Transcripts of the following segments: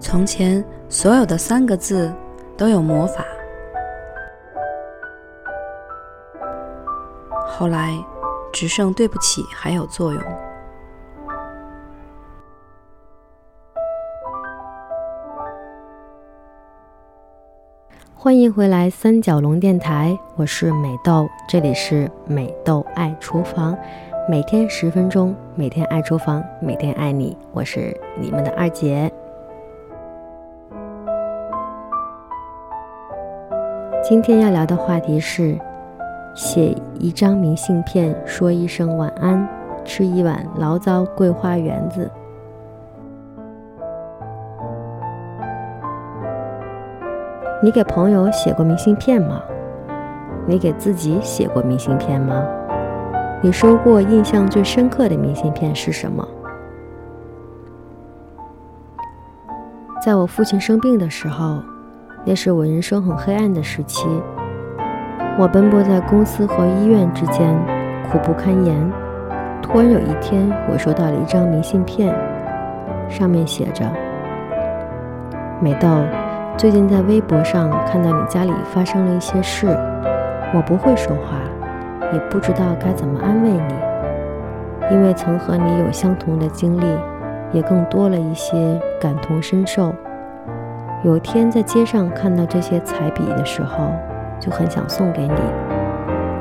从前所有的三个字都有魔法，后来只剩对不起还有作用。欢迎回来三角龙电台，我是美豆，这里是美豆爱厨房，每天十分钟，每天爱厨房，每天爱你，我是你们的二姐。今天要聊的话题是写一张明信片，说一声晚安，吃一碗醪糟桂花圆子。你给朋友写过明信片吗？你给自己写过明信片吗？你收过印象最深刻的明信片是什么？在我父亲生病的时候，那是我人生很黑暗的时期。我奔波在公司和医院之间，苦不堪言。突然有一天，我收到了一张明信片，上面写着：“美豆。”最近在微博上看到你家里发生了一些事，我不会说话，也不知道该怎么安慰你，因为曾和你有相同的经历，也更多了一些感同身受。有天在街上看到这些彩笔的时候，就很想送给你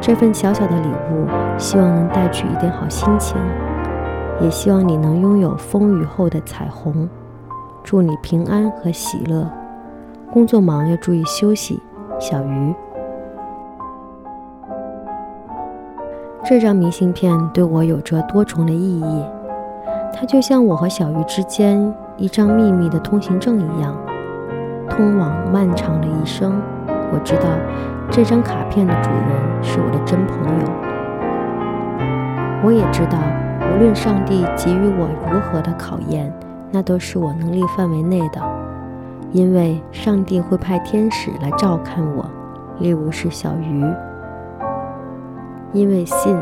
这份小小的礼物，希望能带去一点好心情，也希望你能拥有风雨后的彩虹。祝你平安和喜乐。工作忙要注意休息，小鱼。这张明信片对我有着多重的意义，它就像我和小鱼之间一张秘密的通行证一样，通往漫长的一生。我知道这张卡片的主人是我的真朋友，我也知道无论上帝给予我如何的考验，那都是我能力范围内的。因为上帝会派天使来照看我，例如是小鱼。因为信，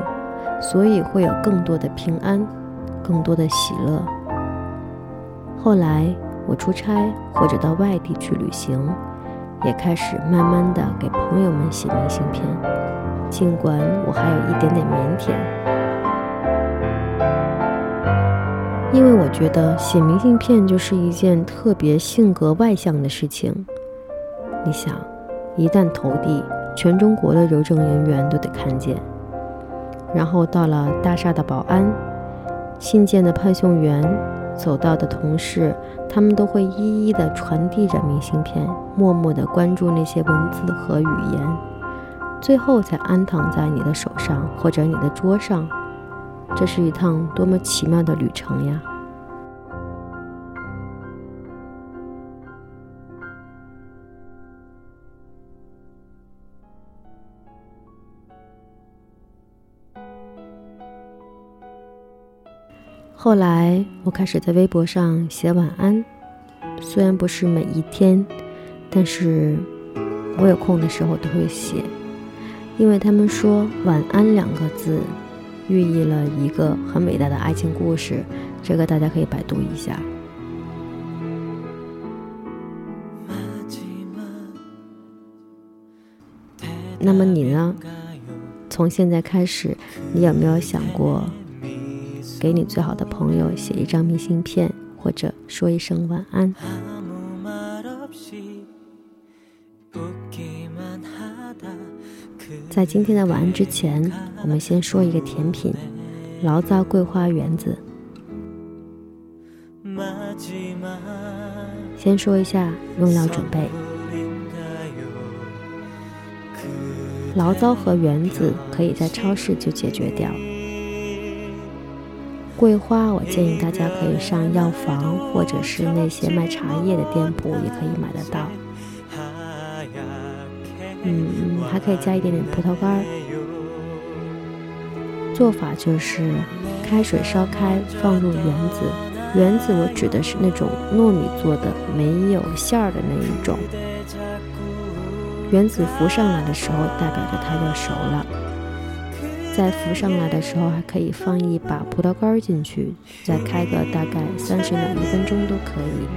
所以会有更多的平安，更多的喜乐。后来我出差或者到外地去旅行，也开始慢慢的给朋友们写明信片，尽管我还有一点点腼腆。因为我觉得写明信片就是一件特别性格外向的事情。你想，一旦投递，全中国的邮政人员都得看见；然后到了大厦的保安、信件的派送员、走到的同事，他们都会一一的传递着明信片，默默的关注那些文字和语言，最后才安躺在你的手上或者你的桌上。这是一趟多么奇妙的旅程呀！后来，我开始在微博上写晚安，虽然不是每一天，但是我有空的时候都会写，因为他们说“晚安”两个字。寓意了一个很伟大的爱情故事，这个大家可以百度一下。那么你呢？从现在开始，你有没有想过给你最好的朋友写一张明信片，或者说一声晚安？在今天的晚安之前，我们先说一个甜品——醪糟桂花圆子。先说一下用料准备：醪糟和圆子可以在超市就解决掉。桂花，我建议大家可以上药房或者是那些卖茶叶的店铺也可以买得到。嗯，还可以加一点点葡萄干儿。做法就是开水烧开，放入圆子。圆子我指的是那种糯米做的，没有馅儿的那一种。圆子浮上来的时候，代表着它要熟了。在浮上来的时候，还可以放一把葡萄干进去，再开个大概三十秒、一分钟都可以。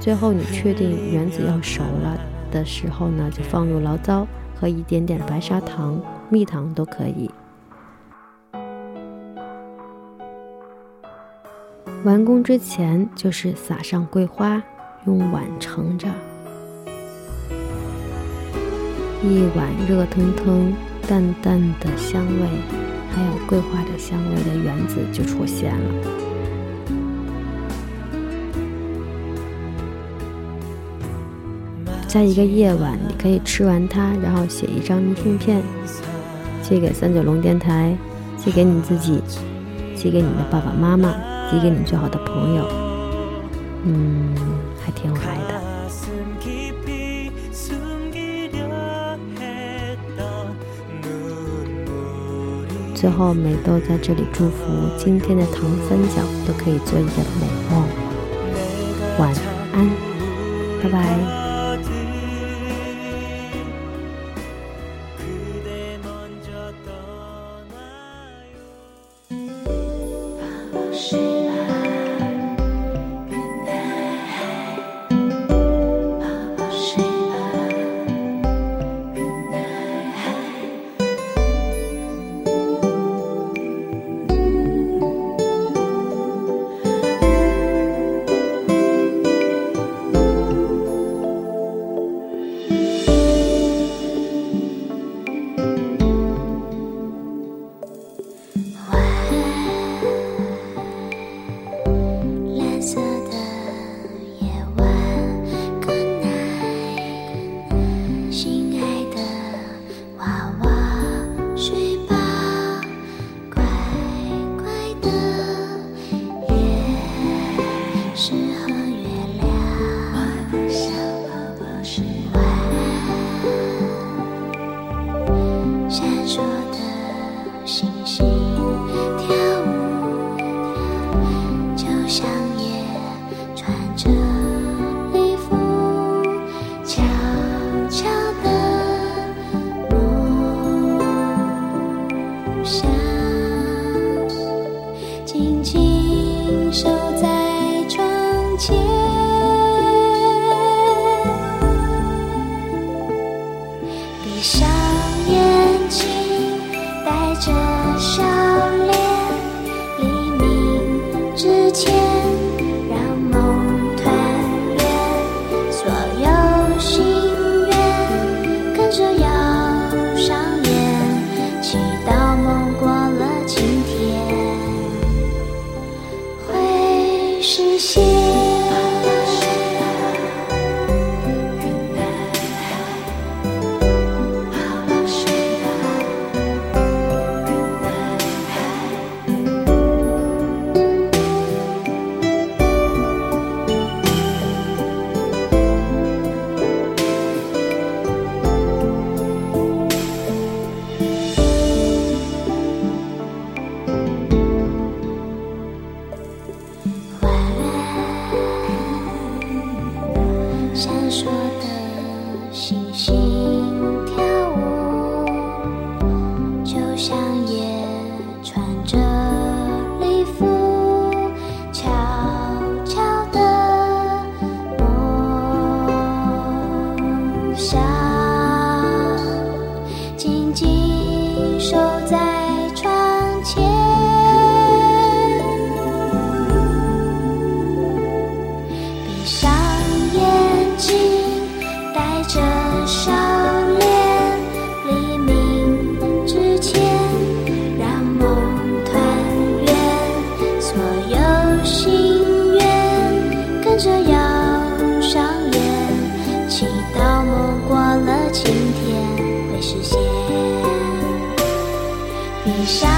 最后你确定原子要熟了的时候呢，就放入醪糟和一点点白砂糖、蜜糖都可以。完工之前就是撒上桂花，用碗盛着，一碗热腾腾、淡淡的香味，还有桂花的香味的原子就出现了。在一个夜晚，你可以吃完它，然后写一张明信片，寄给三九龙电台，寄给你自己，寄给你的爸爸妈妈，寄给你最好的朋友。嗯，还挺有爱的。最后，美豆在这里祝福今天的糖三角都可以做一个美梦。晚安，拜拜。的笑脸黎明之前让梦团圆。所有心愿跟着摇上演祈祷梦过了今天。会实现下